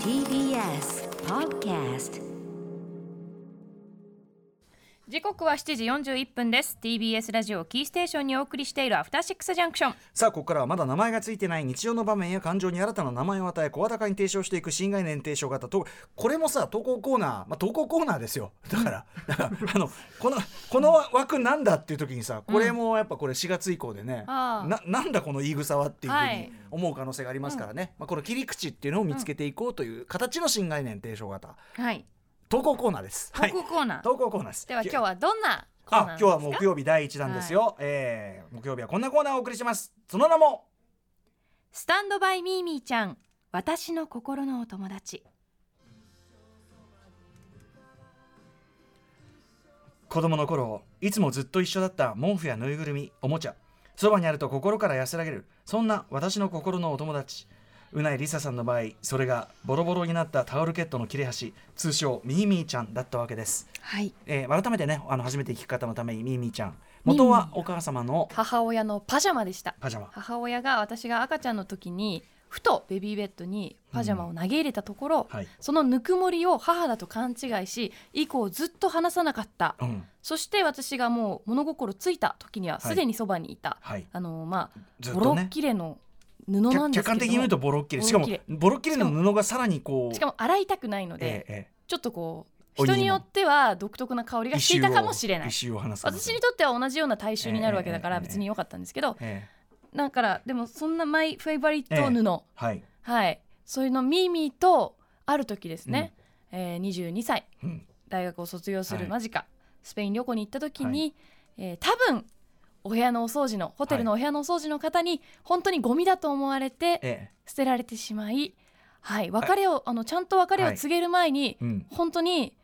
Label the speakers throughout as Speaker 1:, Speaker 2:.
Speaker 1: TBS Podcast
Speaker 2: 時刻は7時41分です。TBS ラジオキーステーションにお送りしているアフターシックスジャンクション。
Speaker 3: さあここからはまだ名前がついてない日常の場面や感情に新たな名前を与え声高に提唱していく新概念提唱型とこれもさ投稿コーナー、まあ、投稿コーナーですよ。だからだからあのこのこの枠なんだっていう時にさこれもやっぱこれ4月以降でね、
Speaker 2: ああ。
Speaker 3: ななんだこの言い草はっていうふうに
Speaker 2: はい。
Speaker 3: 思う可能性がありますからね、まあ、この切り口っていうのを見つけていこうという形の新概念提唱型。
Speaker 2: はい
Speaker 3: 投稿コーナーです。
Speaker 2: 投稿コーナー、
Speaker 3: はい、投稿コーナーです。
Speaker 2: では今日はどんなコーナー
Speaker 3: あ今日は木曜日第一弾ですよ、えー木曜日はこんなコーナーをお送りします。その名も？
Speaker 2: スタンドバイミーミーちゃん私の心のお友達。
Speaker 3: 子供の頃いつもずっと一緒だった毛布やぬいぐるみおもちゃ。そばにあると心から安らげるそんな私の心のお友達うないりささんの場合それがボロボロになったタオルケットの切れ端通称ミーミーちゃんだったわけです、
Speaker 2: はい。
Speaker 3: えー改めてねあの初めて聞く方のためにミーミーちゃん。元はお母様の？
Speaker 2: 母親のパジャマでした。
Speaker 3: パジャマ。
Speaker 2: 母親が私が赤ちゃんの時にふとベビーベッドにパジャマを投げ入れたところ、
Speaker 3: はい、
Speaker 2: そのぬくもりを母だと勘違いし以降ずっと離さなかった。
Speaker 3: うん。
Speaker 2: そして私がもう物心ついた時にはすでにそばにいた、
Speaker 3: はい、
Speaker 2: あのまあボロッキレの布なん
Speaker 3: 客
Speaker 2: ですけど。
Speaker 3: 客観的に見るとボロッキレしかも
Speaker 2: ボロッキレ
Speaker 3: ボロッキレの布がさらにこう。
Speaker 2: しかも洗いたくないので、
Speaker 3: えええ
Speaker 2: ちょっとこう人によっては独特な香り
Speaker 3: え
Speaker 2: がしていたかもしれない。私にとっては同じような体臭になるわけだか
Speaker 3: ええええ
Speaker 2: ら別に良かったんですけど
Speaker 3: ええ。
Speaker 2: だからでもそんなマイフェイバリット布、
Speaker 3: はい、
Speaker 2: はい。そういうのミーミーとある時ですね、えー22歳
Speaker 3: うん。
Speaker 2: 大学を卒業す
Speaker 3: はい。
Speaker 2: る間近、スペイン旅行に行った時に、えー多分お部屋のお掃除のホテルのお部屋のお掃除の方に本当にゴミだと思われて
Speaker 3: え
Speaker 2: 捨てられてしまい、はい、別れをあのちゃんと別れを告げる前に、本当に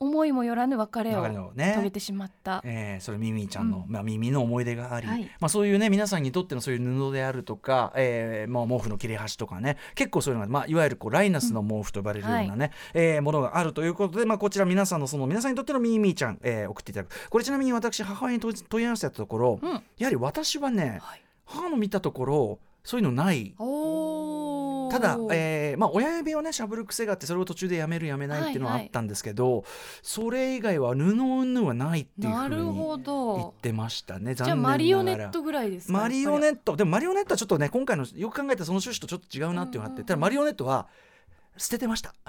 Speaker 2: 思いもよらぬ別れを遂げてしまった。
Speaker 3: えー、それミミィちゃんの、
Speaker 2: うん。
Speaker 3: まあ、耳の思い出があり、
Speaker 2: はい。
Speaker 3: まあ、そういうね皆さんにとってのそういう布であるとか、えーまあ、毛布の切れ端とかね結構そういうのが、まあ、いわゆるこうライナスの毛布と呼ばれるようなね、えーものがあるということで、まあ、こちら皆さんのその皆さんにとってのミミィちゃん、えー送っていただく。これちなみに私母親に問い問い合わせたところ、
Speaker 2: うん。
Speaker 3: やはり私はね
Speaker 2: はい。
Speaker 3: 母の見たところそういうのない。
Speaker 2: おー
Speaker 3: ただ、えーまあ、親指をねしゃぶる癖があってそれを途中でやめるやめないっていうのは
Speaker 2: はいはい。
Speaker 3: あったんですけど、それ以外は布云々はないっていうふうに言
Speaker 2: ど。
Speaker 3: ってましたね
Speaker 2: じゃあマリオネットぐらいですか
Speaker 3: マリオネット。でもマリオネットはちょっとね今回のよく考えたらその趣旨とちょっと違うなっていうのがあって、ただマリオネットは捨ててました。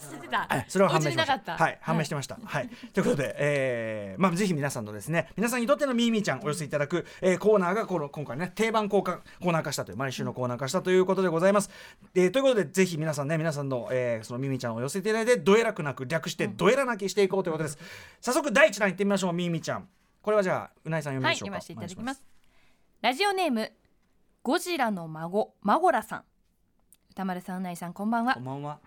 Speaker 2: 捨ててた
Speaker 3: はい、それは判明しました。
Speaker 2: お家になかった
Speaker 3: はい、判明してました。はい、ということで、えーまあぜひ皆さんのですね、皆さんにとってのミーミーちゃんお寄せいただく、えーコーナーがこの今回ね定番コーカコーナー化したという毎週のコーナー化したということでございます。えーということでぜひ皆さんね皆さんの、えーそのミーミーちゃんを寄せていただいてどえらくなく略してどえらなきしていこうということです。早速第一弾いってみましょうミーミーちゃん。これはじゃあうないさん読み
Speaker 2: はい
Speaker 3: ましょうか。
Speaker 2: 読ませていただきますラジオネームゴジラの孫マゴラさん歌丸さんうないさんこんばんは
Speaker 3: こんばんは。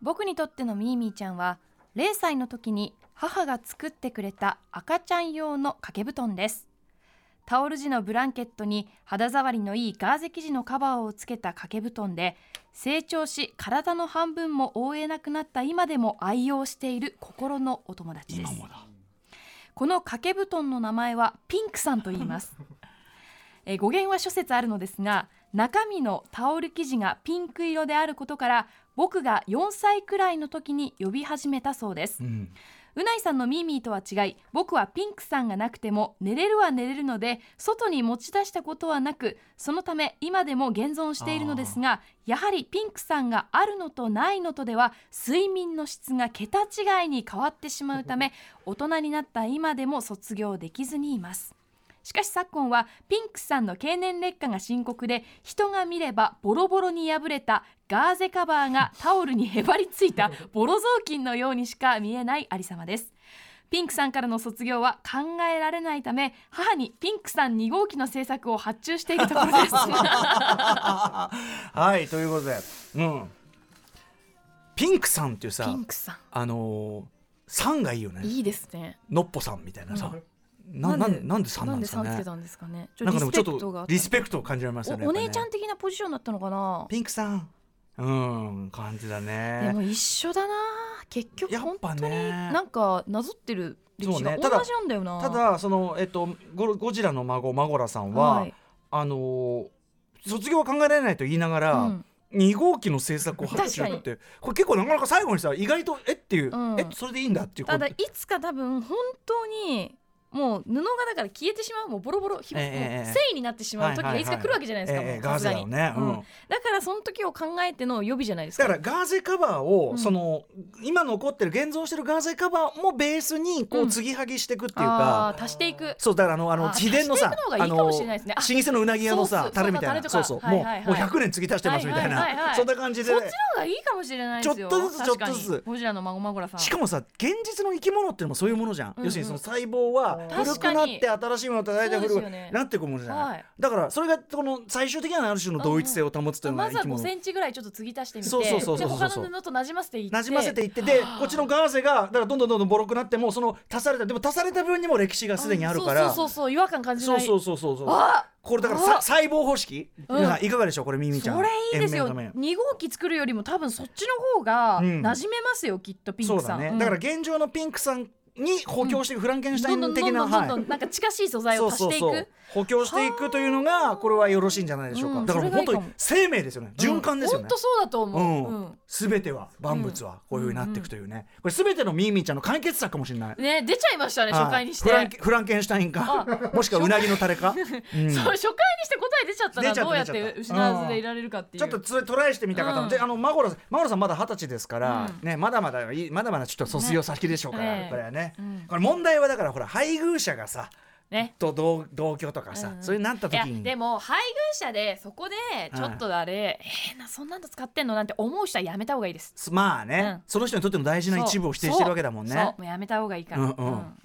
Speaker 2: 僕にとってのミーミーちゃんは0歳の時に母が作ってくれた赤ちゃん用の掛け布団ですタオル地のブランケットに肌触りのいいガーゼ生地のカバーをつけた掛け布団で成長し体の半分も覆えなくなった今でも愛用している心のお友達です
Speaker 3: 今もだ。
Speaker 2: この掛け布団の名前はピンクさんと言います えー語源は諸説あるのですが中身のタオル生地がピンク色であることから僕が4歳くらいの時に呼び始めたそうです。
Speaker 3: うん。
Speaker 2: うないさんのミーミーとは違い僕はピンクさんがなくても寝れるは寝れるので外に持ち出したことはなくそのため今でも現存しているのですがやはりピンクさんがあるのとないのとでは睡眠の質が桁違いに変わってしまうため大人になった今でも卒業できずにいますしかし昨今はピンクさんの経年劣化が深刻で人が見ればボロボロに破れたガーゼカバーがタオルにへばりついたボロ雑巾のようにしか見えないありさまです。ピンクさんからの卒業は考えられないため母にピンクさん2号機の制作を発注しているところです。
Speaker 3: はいということで、うん、ピンクさんっていうさ
Speaker 2: ピンクさ
Speaker 3: あのー、さんがいいよね。
Speaker 2: んいいですね。
Speaker 3: のっぽさんみたいなさ、な
Speaker 2: な
Speaker 3: んんなんでさんなんですかね。
Speaker 2: なんですかね。ちょ
Speaker 3: なんかでもちょっとリスペクトを感じられますよね。
Speaker 2: お姉ちゃん的なポジションだったのかな。
Speaker 3: ピンクさん。うん感じだ
Speaker 2: で
Speaker 3: ね
Speaker 2: も一緒だな。結局本当に
Speaker 3: ね。
Speaker 2: なんかなぞってる歴史が同じなんだよな。
Speaker 3: ただそのえっとゴゴジラの孫マゴラさんは、
Speaker 2: はい。
Speaker 3: あのー卒業は考えられないと言いながら、
Speaker 2: うん。
Speaker 3: 2号機の制作を発注ってこれ結構なかなか最後にさ意外とえっていう、
Speaker 2: うん。
Speaker 3: えそれでいいんだっていう。
Speaker 2: ただいつか多分本当にもう布がだから消えてしまうもうボロボロひもう
Speaker 3: ええええ
Speaker 2: 繊維になってしまう時がいつか来るわけじゃないですか、
Speaker 3: ガーゼだよね、うん。
Speaker 2: うん。だからその時を考えての予備じゃないですか。
Speaker 3: だからガーゼカバーを、
Speaker 2: うん。
Speaker 3: その今残ってる現存してるガーゼカバーもベースにこ
Speaker 2: う
Speaker 3: うん。継ぎはぎしていくっていう
Speaker 2: あ
Speaker 3: か、
Speaker 2: ー足していく。
Speaker 3: そうだからあのあの
Speaker 2: あ
Speaker 3: 秘伝のさ
Speaker 2: 足していくの
Speaker 3: 老舗のうなぎ屋のさタレみたいな。
Speaker 2: そ
Speaker 3: そううそう、もうもう100年継ぎ足してますみたいな、
Speaker 2: はいはい
Speaker 3: そんな感じで。
Speaker 2: そっちの方がいいかもしれないですよ。
Speaker 3: ちょっとずつちょっとずつ。
Speaker 2: ゴジラの孫マゴラさん。
Speaker 3: しかもさ現実の生き物っていうのもそういうものじゃん、
Speaker 2: うんうん。
Speaker 3: 要するにその細胞は古くなって新しいものと大体古く
Speaker 2: ね。
Speaker 3: なっていくものじゃない、
Speaker 2: はい。
Speaker 3: だからそれがこの最終的にはある種の同一性を保つというのが
Speaker 2: まずは5
Speaker 3: 生き物、
Speaker 2: センチぐらいちょっと継ぎ足してみて
Speaker 3: そうそうそうそう
Speaker 2: 他の布となじませていって。
Speaker 3: なじませていってでこっちのガーゼがだからどんどんどんどんボロくなってもその足されたでも足された分にも歴史がすでにあるから。
Speaker 2: そうそうそうそう違和感感じない。
Speaker 3: そうそうそうそうそう。
Speaker 2: あ
Speaker 3: これだから細胞方式、
Speaker 2: うん。
Speaker 3: いかがでしょうこれミミちゃん。
Speaker 2: それいいですよ。
Speaker 3: 延命のため
Speaker 2: 2号機作るよりも多分そっちの方が
Speaker 3: うん。
Speaker 2: 馴染めますよ、きっとピンクさん。うん
Speaker 3: だから現状のピンクさんに補強していく、フランケンシュタイン的な
Speaker 2: どんか近しい素材を足していく。
Speaker 3: 補強していくというのがこれはよろしいんじゃないでしょうか、
Speaker 2: うん。
Speaker 3: だから本当に生命ですよね。循環ですよね。
Speaker 2: 本、当そうだと思う、
Speaker 3: 全ては万物はこういうふうになっていくというね、これ全てのミーミーちゃんの解決策かもしれない、
Speaker 2: ね出ちゃいましたね、
Speaker 3: はい。
Speaker 2: 初回にして。
Speaker 3: フランケンシュタインか？もしくはうなぎのタレか、うん。
Speaker 2: そう初回にして答え出ちゃったらどうやっ
Speaker 3: てた。
Speaker 2: 失わずでいられるかっていう。
Speaker 3: ちょっとトライしてみた方も、
Speaker 2: うん。
Speaker 3: であのマゴラさんマゴラさんまだ二十歳ですから、
Speaker 2: うん。
Speaker 3: ねまだまだまだまだちょっと卒業先でしょうから、
Speaker 2: ね。
Speaker 3: これはね、
Speaker 2: うん。
Speaker 3: これ問題はだからほら配偶者がさ
Speaker 2: ね。
Speaker 3: と同同居とかさ、
Speaker 2: うんうん。
Speaker 3: そういうなった
Speaker 2: いや
Speaker 3: 時に
Speaker 2: でも配偶者でそこでちょっとあれ、えーなそんなの使ってんのなんて思う人はやめた方がいいです。
Speaker 3: すまあね、
Speaker 2: うん。
Speaker 3: その人にとっての大事な一部を否定してるわけだもんね。
Speaker 2: そう。もうやめた方がいいから、
Speaker 3: うんうん。
Speaker 2: うん。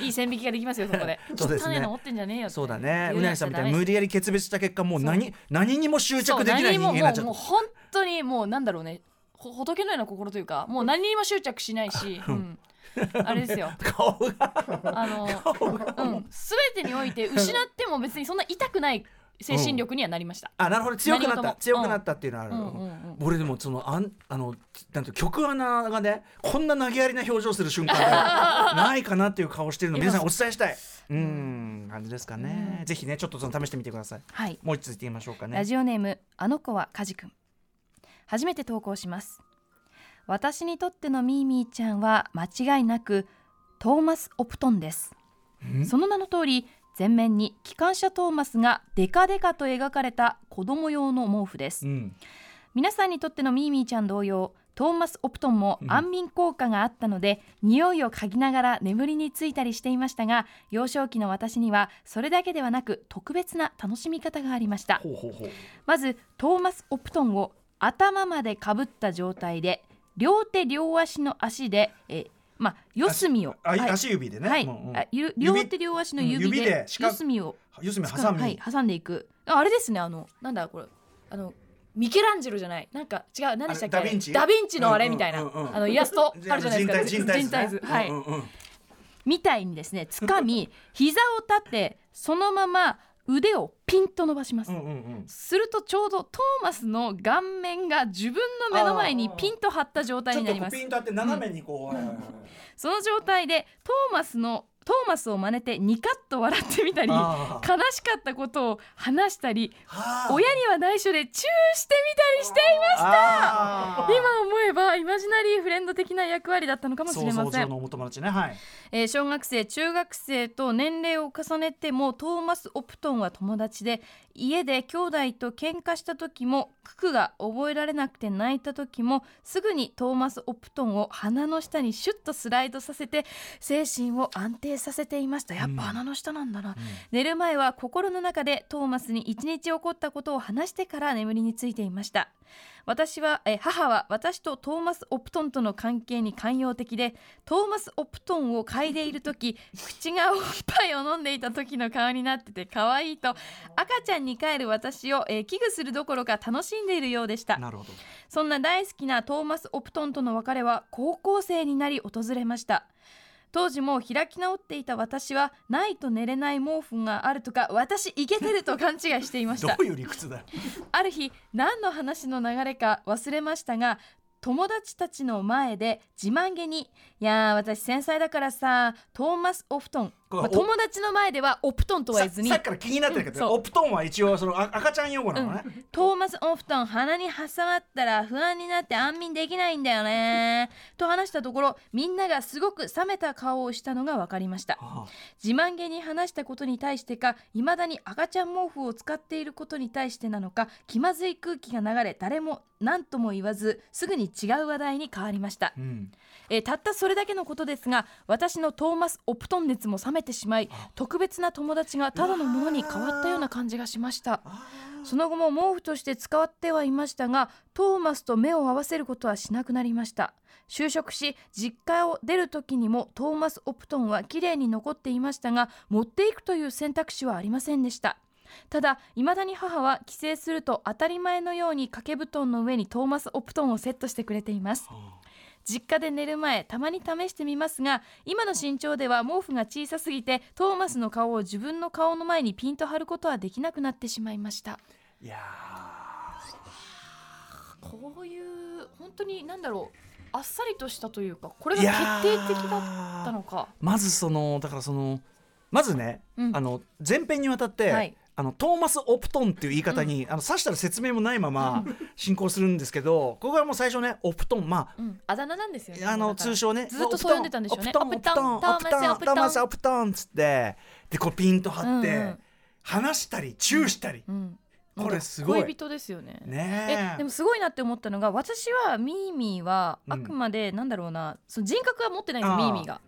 Speaker 2: いい線引きができますよそこで。
Speaker 3: そうですね。
Speaker 2: 持ってんじゃねえよ
Speaker 3: そうだね。
Speaker 2: 言
Speaker 3: うなぎさんみたいに無
Speaker 2: 無
Speaker 3: 理やり決別した結果もう何何にも執着できない人間になっちゃった。
Speaker 2: ももうもう本当にもうなんだろうね。ほ仏のような心というかもう何にも執着しないし、うん、あれですよ。
Speaker 3: 顔が。
Speaker 2: あの、うん、全てにおいて失っても別にそんな痛くない精神力にはなりました。
Speaker 3: あなるほど。強くなった。
Speaker 2: 何事も。
Speaker 3: 強くなったっていうのはある、
Speaker 2: うん。うんうん
Speaker 3: 俺でもそのあんあのなんて曲穴がねこんな投げやりな表情する瞬間が ないかなっていう顔してるの皆さんお伝えしたい。うん。感じですかね、ぜひねちょっとその試してみてください。
Speaker 2: はい、
Speaker 3: もう一つ言ってみましょうかね。
Speaker 2: ラジオネームあの子はカジ君。初めて投稿します私にとってのミーミーちゃんは間違いなくトーマス・オプトンです。
Speaker 3: ん？
Speaker 2: その名の通り前面に機関車トーマスがデカデカと描かれた子供用の毛布です。
Speaker 3: うん。
Speaker 2: 皆さんにとってのミーミーちゃん同様トーマス・オプトンも安眠効果があったので、匂いを嗅ぎながら眠りについたりしていましたが幼少期の私にはそれだけではなく特別な楽しみ方がありました。まずトーマスお布団を頭までかぶった状態で両手両足の足で、えーまあ、四隅を。
Speaker 3: あ、
Speaker 2: はい。
Speaker 3: 足指でね、
Speaker 2: はい。
Speaker 3: もううん。
Speaker 2: 足
Speaker 3: 指
Speaker 2: 両手両足の指で
Speaker 3: で四
Speaker 2: 隅を
Speaker 3: 四隅挟み、
Speaker 2: はい、挟んでいく。ああれですねあのなんだこれあのミケランジェロじゃない？なんか違う何でしたっけ？
Speaker 3: あダヴィンチ？
Speaker 2: ダヴィンチのあれみたいな、
Speaker 3: うんうんうん。
Speaker 2: あのイラストあるじゃないですか。
Speaker 3: 人体人体図ね。
Speaker 2: はい、
Speaker 3: うんうんうん
Speaker 2: みたいにですね掴み 膝を立てそのまま腕をピンと伸ばします、
Speaker 3: うんうんうん。
Speaker 2: するとちょうどトーマスの顔面が自分の目の前にピンと張った状態になります。
Speaker 3: ピンとあって斜めにこう、はいはいはい。
Speaker 2: その状態でトーマスのトーマスを真似てニカッと笑ってみたり悲しかったことを話したり
Speaker 3: はあ。
Speaker 2: 親には内緒でチューしてみたりしていました。今思えばイマジナリーフレンド的な役割だったのかもしれません。
Speaker 3: ね。はい
Speaker 2: えー小学生中学生と年齢を重ねてもトーマス・オプトンは友達で家で兄弟と喧嘩した時もククが覚えられなくて泣いた時もすぐにトーマス・オプトンを鼻の下にシュッとスライドさせて精神を安定させていました。やっぱ鼻の下なんだな、寝る前は心の中でトーマスに一日起こったことを話してから眠りについていました。私はえ母は私とトーマス・オプトンとの関係に寛容的でトーマス・オプトンを嗅いでいる時口がおっぱいを飲んでいた時の顔になってて可愛いと赤ちゃんに帰る私をえー危惧するどころか楽しんでいるようでした。
Speaker 3: なるほど。
Speaker 2: そんな大好きなトーマス・オプトンとの別れは高校生になり訪れました。当時も開き直っていた私はないと寝れない毛布があるとか私イケてると勘違いしていました。
Speaker 3: どういう理屈だよ。
Speaker 2: ある日何の話の流れか忘れましたが友達たちの前で自慢げに「いやー私繊細だからさトーマス・オフトンまあ友達の前ではお布団とは言えずに。
Speaker 3: ささっきから気になってるけど、
Speaker 2: うんそう。
Speaker 3: お布団は一応そのあ赤ちゃん用語なのね、
Speaker 2: トーマス・オフトン鼻に挟まったら不安になって安眠できないんだよね。と話したところみんながすごく冷めた顔をしたのが分かりました。
Speaker 3: あ。
Speaker 2: 自慢げに話したことに対してか未だに赤ちゃん毛布を使っていることに対してなのか気まずい空気が流れ誰も何とも言わずすぐに違う話題に変わりました、
Speaker 3: うん。
Speaker 2: えーたったそれだけのことですが私のトーマス・オプトン熱も冷めてしまい特別な友達がただのものに変わったような感じがしました。その後も毛布として使ってはいましたがトーマスと目を合わせることはしなくなりました。就職し実家を出る時にもトーマス・オプトンは綺麗に残っていましたが持っていくという選択肢はありませんでした。ただ未だに母は帰省すると当たり前のように掛け布団の上にトーマス・オプトンをセットしてくれています実家で寝る前たまに試してみますが今の身長では毛布が小さすぎてトーマスの顔を自分の顔の前にピンと張ることはできなくなってしまいました。
Speaker 3: いや
Speaker 2: こういう本当に何だろうあっさりとしたというかこれ
Speaker 3: ー
Speaker 2: が決定的だ
Speaker 3: だ
Speaker 2: ったのか。
Speaker 3: まずそのだからそのまずね、
Speaker 2: うん。
Speaker 3: あの前編にわたって、
Speaker 2: はい
Speaker 3: あのトーマス・オプトンっていう言い方に、あの指したら説明もないまま進行するんですけどここはもう最初ねオプトンまあ
Speaker 2: うん。あだ名なんですよね。
Speaker 3: あの通称ね
Speaker 2: ずっとそう呼んでたんでしょうね。
Speaker 3: オプトンオプトンオプトンオプトントーマス・オプトンっつってでこうピンと張って、
Speaker 2: うんうん。
Speaker 3: 話したりチューしたり、
Speaker 2: うん
Speaker 3: これすごい。
Speaker 2: 恋人ですよね。
Speaker 3: ね
Speaker 2: え。でもすごいなって思ったのが私はミーミーは
Speaker 3: うん
Speaker 2: あくまでなんだろうな、その人格は持ってないんですよミーミーが。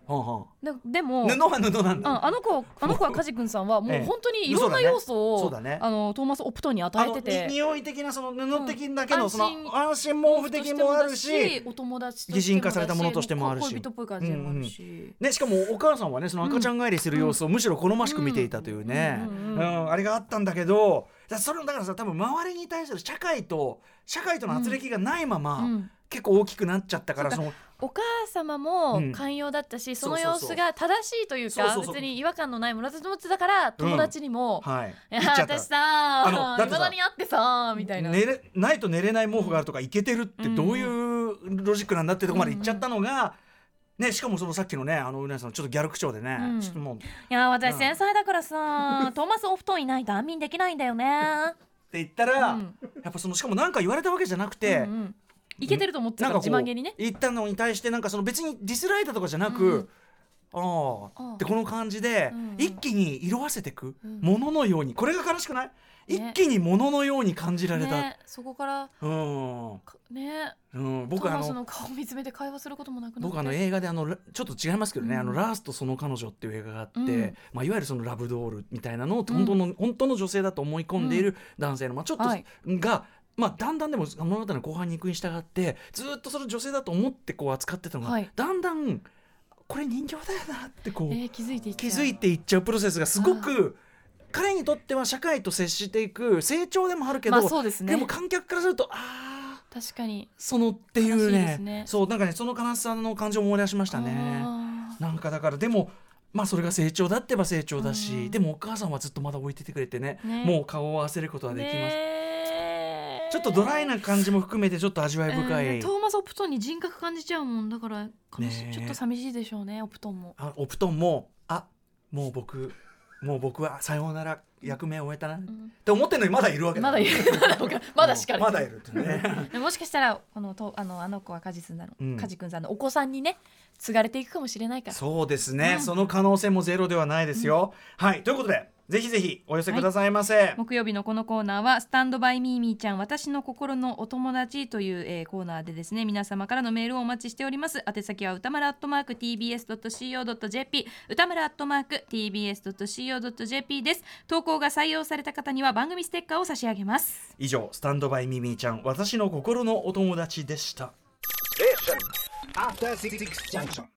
Speaker 2: ででも
Speaker 3: 布は布なんだ、
Speaker 2: ああの子あの子はカジ君さんは も
Speaker 3: え。え
Speaker 2: う本当にいろんな要素を、
Speaker 3: ね。
Speaker 2: あのトーマス・オプトンに与えてて。
Speaker 3: に匂い的なその布的だけの、
Speaker 2: うん
Speaker 3: その
Speaker 2: 安心
Speaker 3: 毛布的もあるし
Speaker 2: お友達
Speaker 3: 擬人化されたものとしてもあるし。
Speaker 2: 恋人っぽい感じでもあるし、
Speaker 3: ね、しかもお母さんはねその赤ちゃん帰りする様子をむしろ好ましく見ていたというね、
Speaker 2: うん。
Speaker 3: うんあれがあったんだけどだそれだからさ多分周りに対する社会と社会との圧力がないまま、
Speaker 2: うん。
Speaker 3: 結構大きくなっちゃったから
Speaker 2: そ
Speaker 3: の
Speaker 2: お母様も
Speaker 3: うん。
Speaker 2: 寛容だったし、その
Speaker 3: そうそう。そう
Speaker 2: 様子が正しいというか別に違和感のないものだと思ってたから友達にも、
Speaker 3: はい。
Speaker 2: いや私さ
Speaker 3: あのだ
Speaker 2: に会ってさみたいな、
Speaker 3: 寝れないと寝れない毛布があるとかいけてるってどういうロジックなんだってとこまで言っちゃったのが、ね、しかもそのさっきのねあのうなぎさんちょっとギャル口調でね、
Speaker 2: うん。
Speaker 3: ちょっともう。っ
Speaker 2: いや私
Speaker 3: うん。
Speaker 2: 繊細だからさ トーマスお布団いないと安眠できないんだよね。
Speaker 3: て言ったら、
Speaker 2: うん。
Speaker 3: やっぱそのしかも何か言われたわけじゃなくて、
Speaker 2: うんうん。いけてると思ってたから自慢げにね。
Speaker 3: 言ったのに対してなんかその別にディスられたとかじゃなく、
Speaker 2: うん。
Speaker 3: あ
Speaker 2: あ
Speaker 3: ってこの感じで、一気に色あせてく
Speaker 2: うん。
Speaker 3: もののように。これが悲しくない、
Speaker 2: ね
Speaker 3: 一気にもののように感じられた、
Speaker 2: ね。そこから
Speaker 3: うん、
Speaker 2: かね。
Speaker 3: うん、僕あの
Speaker 2: の顔見つめて会話することもなく
Speaker 3: 僕あの映画であのラちょっと違いますけどね「
Speaker 2: うん。
Speaker 3: あのラースとその彼女」っていう映画があって、
Speaker 2: うん。
Speaker 3: まあ、いわゆるそのラブドールみたいなのを本当の、本当の女性だと思い込んでいる男性の、まあ、ちょっと、
Speaker 2: はい。
Speaker 3: が、まあ、だんだんでも物語の後半に行くに従ってずっとその女性だと思ってこう扱ってたのが、
Speaker 2: はい。
Speaker 3: だんだんこれ人形だよなってこう、
Speaker 2: えー気づいていっちゃう。
Speaker 3: 気づいていっちゃうプロセスがすごく彼にとっては社会と接していく成長でもあるけど、
Speaker 2: まあそうですね。
Speaker 3: でも観客からするとああ
Speaker 2: 確かに。
Speaker 3: そのっていうね
Speaker 2: ね。
Speaker 3: そうなんかねその悲しさの感情を思い出しましたね。
Speaker 2: あ
Speaker 3: なんかだからでもまあそれが成長だってば成長だし、
Speaker 2: うん。
Speaker 3: でもお母さんはずっとまだ置いててくれてね
Speaker 2: ね。
Speaker 3: もう顔を合わせること
Speaker 2: ー
Speaker 3: はできます、
Speaker 2: ねー。
Speaker 3: ちょっとドライな感じも含めてちょっと味わい深い、
Speaker 2: えートーマス・オプトンに人格感じちゃうもんだから
Speaker 3: ねえ
Speaker 2: ちょっと寂しいでしょうねオプトンも
Speaker 3: あお布団もあもう僕もう僕はさようなら役目を終えたな、って思ってんのにまだいるわけだ。
Speaker 2: まだいる。まだまだしか
Speaker 3: まだいるってね。
Speaker 2: で もしかしたらこのとあのあの子はカジ君さんの、
Speaker 3: うん。
Speaker 2: カジ君さんのお子さんにね継がれていくかもしれないから。
Speaker 3: そうですね、
Speaker 2: うん。
Speaker 3: その可能性もゼロではないですよ、はい。ということでぜひぜひお寄せくださいませ、
Speaker 2: 木曜日のこのコーナーはスタンドバイミーミーちゃん私の心のお友達という、えーコーナーでですね皆様からのメールをお待ちしております。宛先は歌丸アットマーク tbs.co.jp 歌丸アットマーク tbs.co.jp です。投稿が採用された方には番組ステッカーを差し上げます。
Speaker 3: 以上スタンドバイミミィちゃん私の心のお友達でした。
Speaker 4: After Junction.